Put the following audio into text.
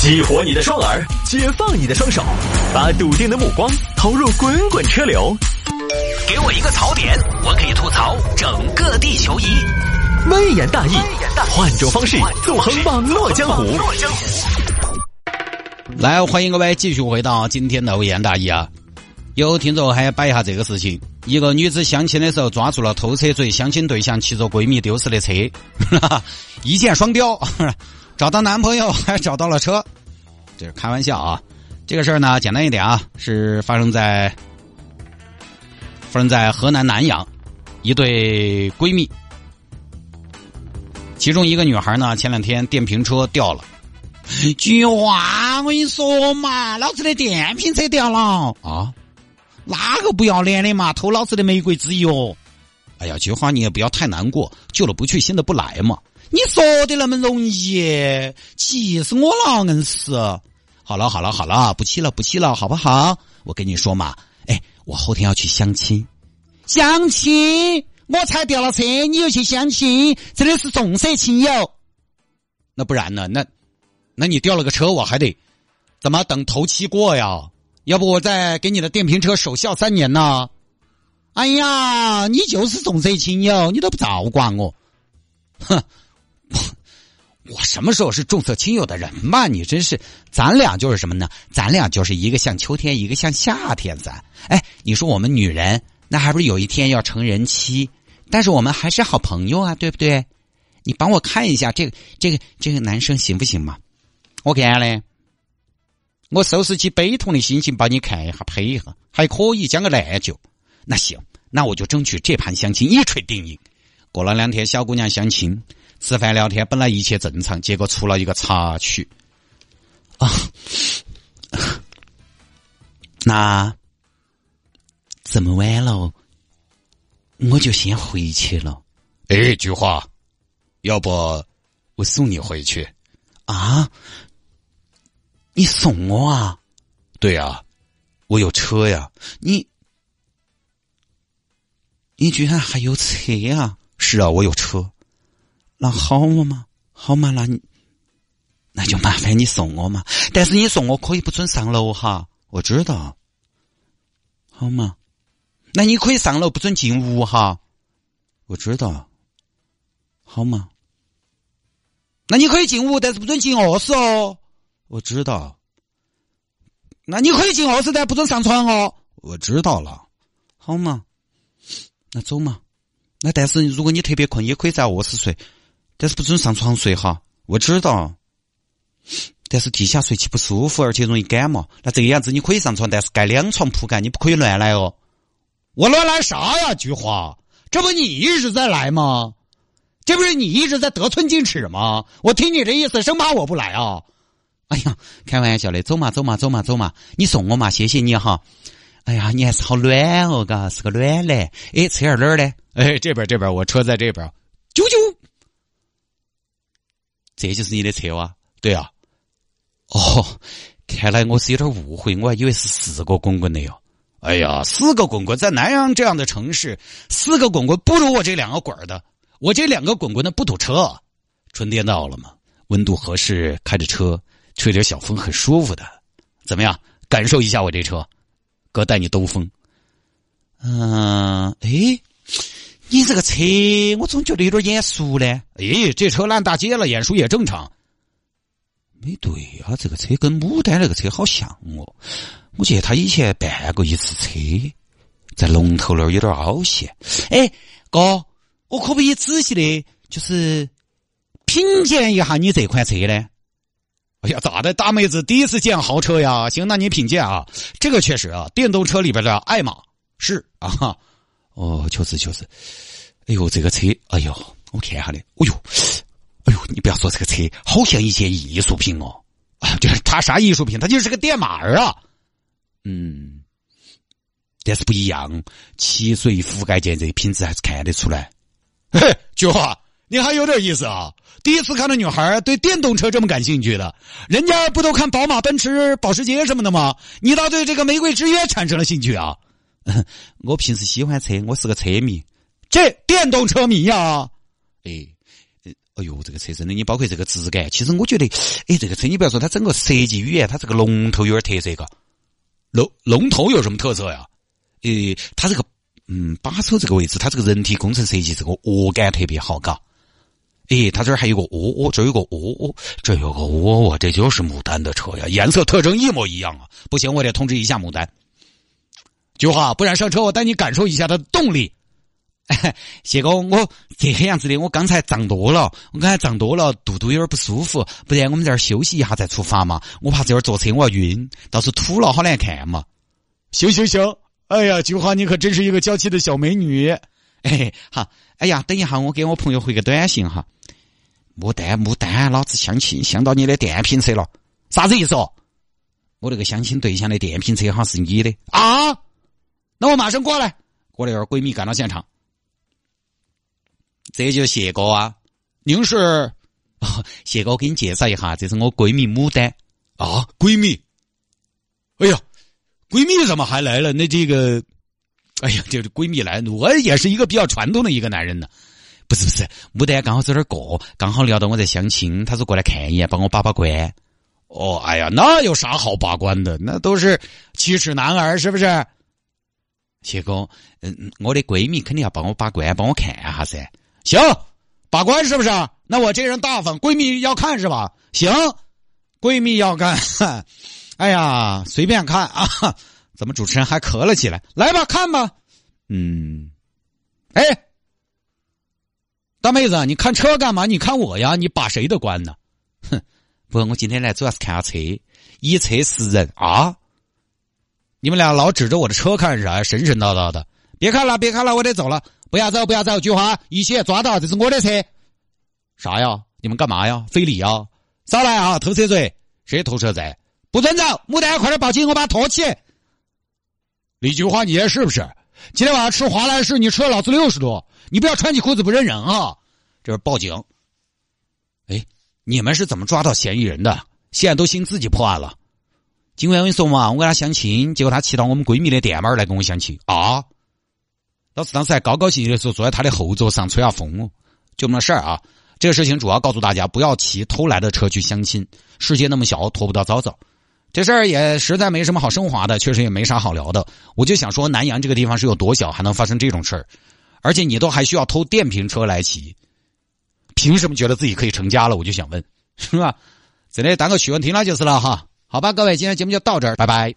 激活你的双耳，解放你的双手，把笃定的目光投入滚滚车流。给我一个槽点，我可以吐槽整个地球仪。微言大义，换种方式纵横网络江湖。来，欢迎各位继续回到今天的微言大义啊！有听众还摆一下这个事情：一个女子相亲的时候抓住了偷车贼，相亲对象骑着闺蜜丢失的车，一箭双雕。找到男朋友还找到了车，这是开玩笑啊！这个事儿呢，简单一点啊，是发生在发生在河南南阳，一对闺蜜，其中一个女孩呢，前两天电瓶车掉了。菊花，我跟你说嘛，老子的电瓶车掉了啊！哪个不要脸的嘛，偷老子的玫瑰之油？哎呀，菊花，你也不要太难过，旧的不去，新的不来嘛。你说的那么容易，气死我了！硬是。好了好了好了，不气了不气了，好不好？我跟你说嘛，哎，我后天要去相亲，相亲，我才掉了车，你又去相亲，真的是重色轻友。那不然呢？那，那你掉了个车，我还得怎么等头七过呀？要不我再给你的电瓶车守孝三年呢？哎呀，你就是重色轻友，你都不照管我，哼！我什么时候是重色轻友的人嘛？你真是，咱俩就是什么呢？咱俩就是一个像秋天，一个像夏天噻。哎，你说我们女人，那还不是有一天要成人妻？但是我们还是好朋友啊，对不对？你帮我看一下这个这个这个男生行不行嘛？我看嘞，我收拾起悲痛的心情帮你看一下，配一下，还可以讲个烂酒。那行，那我就争取这盘相亲一锤定音。过了两天，小姑娘相亲。吃饭聊天本来一切正常，结果出了一个插曲。啊，那这么晚了，我就先回去了。哎，菊花，要不我送你回去？啊？你送我啊？对呀，我有车呀。你，你居然还有车呀？是啊，我有车。那好嘛，好嘛，那你那就麻烦你送我嘛。但是你送我可以不准上楼哈，我知道。好嘛，那你可以上楼不准进屋哈，我知道。好嘛，那你可以进屋，但是不准进卧室哦，我知道。那你可以进卧室，但不准上床哦，我知道了。好嘛，那走嘛。那但是如果你特别困，也可以在卧室睡。但是不准上床睡哈，我知道。但是地下睡起不舒服，而且容易感冒。那这个样子你可以上床，但是盖两床铺盖，你不可以乱来哦。我乱来啥呀？菊花，这不你一直在来吗？这不是你一直在得寸进尺吗？我听你这意思，生怕我不来啊。哎呀，开玩笑的，走嘛走嘛走嘛走嘛，你送我嘛，谢谢你哈。哎呀，你还是好暖哦，嘎，是个暖男。哎，车儿哪儿呢？哎，这边这边，我车在这边。啾啾。这就是你的车哇？对啊。哦，看来我是有点误会，我还以为是四个滚滚的哟。哎呀，四个滚滚在南阳这样的城市，四个滚滚不如我这两个滚的。我这两个滚滚的不堵车。春天到了嘛，温度合适，开着车，吹着小风，很舒服的。怎么样？感受一下我这车，哥带你兜风。嗯，哎。你这个车，我总觉得有点眼熟呢。哎，这车烂大街了，眼熟也正常。没对啊，这个车跟牡丹那个车好像哦。我记得他以前办过一次车，在龙头那儿有点凹陷。哎，哥，我可不可以仔细的，就是品鉴一下你这款车呢？哎呀，咋的，大妹子第一次见豪车呀？行，那你品鉴啊。这个确实啊，电动车里边的爱马是啊。哦，确实确实，哎呦，这个车，哎呦，我看下的，哎呦，哎呦，你不要说这个车，好像一件艺术品哦，啊，就是它啥艺术品？它就是个电马儿啊，嗯，但是不一样，漆水覆盖件这品质还是看得出来。嘿，菊花，你还有点意思啊！第一次看到女孩对电动车这么感兴趣的，人家不都看宝马、奔驰、保时捷什么的吗？你倒对这个玫瑰之约产生了兴趣啊？我平时喜欢车，我是个车迷，这电动车迷呀。哎，哎呦，这个车真的，你包括这个质感，其实我觉得，哎，这个车你不要说它整个设计语言，它这个龙头有点特色，嘎。龙龙头有什么特色呀？诶，它这个嗯把手这个位置，它这个人体工程设计这个握感特别好，嘎。诶，它这儿还有个窝窝，这有个窝窝，这有个窝窝，这就是牡丹的车呀，颜色特征一模一样啊！不行，我得通知一下牡丹。菊花，不然上车我带你感受一下它的动力。谢哥，我这样子的，我刚才胀多了，我刚才胀多了，肚肚有点不舒服，不然我们这儿休息一下再出发嘛？我怕这会儿坐车我要晕，到时候吐了好难看嘛。行行行，哎呀，菊花你可真是一个娇气的小美女。哎，好，哎呀，等一下我给我朋友回个短信哈。牡丹牡丹，老子相亲相到你的电瓶车了，啥子意思哦？我那个相亲对象的电瓶车哈是你的啊？那我马上过来。过了一会儿，闺蜜赶到现场。这就谢哥啊，您是？谢哥，我给你介绍一下，这是我闺蜜牡丹啊，闺蜜。哎呀，闺蜜怎么还来了？那这个，哎呀，就是闺蜜来，我也是一个比较传统的一个男人呢。不是不是，牡丹刚好在这儿过，刚好聊到我在相亲，他说过来看一眼，帮我把把关。哦，哎呀，那有啥好把关的？那都是七尺男儿，是不是？谢哥，嗯，我的闺蜜肯定要帮我把关，帮我看一下噻。行，把关是不是？那我这人大方，闺蜜要看是吧？行，闺蜜要看。哎呀，随便看啊！怎么主持人还咳了起来？来吧，看吧。嗯，哎，大妹子，你看车干嘛？你看我呀？你把谁的关呢？哼，不，我今天来主要是看下车，以车识人啊。你们俩老指着我的车看啥呀？神神叨叨的。别看了，别看了，我得走了。不要走，不要走！菊花，一起抓到，这是我的车。啥呀？你们干嘛呀？非礼啊！少来啊！偷车贼！谁偷车贼？不准走！牡丹，快点报警！我把他拖起。李菊花，你也是不是？今天晚上吃华莱士，你吃了老子六十多，你不要穿起裤子不认人啊！这是报警。哎，你们是怎么抓到嫌疑人的？现在都兴自己破案了。警官，我跟你说嘛，我跟他相亲，结果他骑到我们闺蜜的店门来跟我相亲啊！老子当时还高高兴兴的时候坐在他的后座上吹下风哦，就那事儿啊。这个事情主要告诉大家，不要骑偷来的车去相亲。世界那么小，拖不到早早。这事儿也实在没什么好升华的，确实也没啥好聊的。我就想说，南阳这个地方是有多小，还能发生这种事儿？而且你都还需要偷电瓶车来骑，凭什么觉得自己可以成家了？我就想问，是吧？真的当个趣闻听了就是了哈。好吧，各位，今天节目就到这儿，拜拜。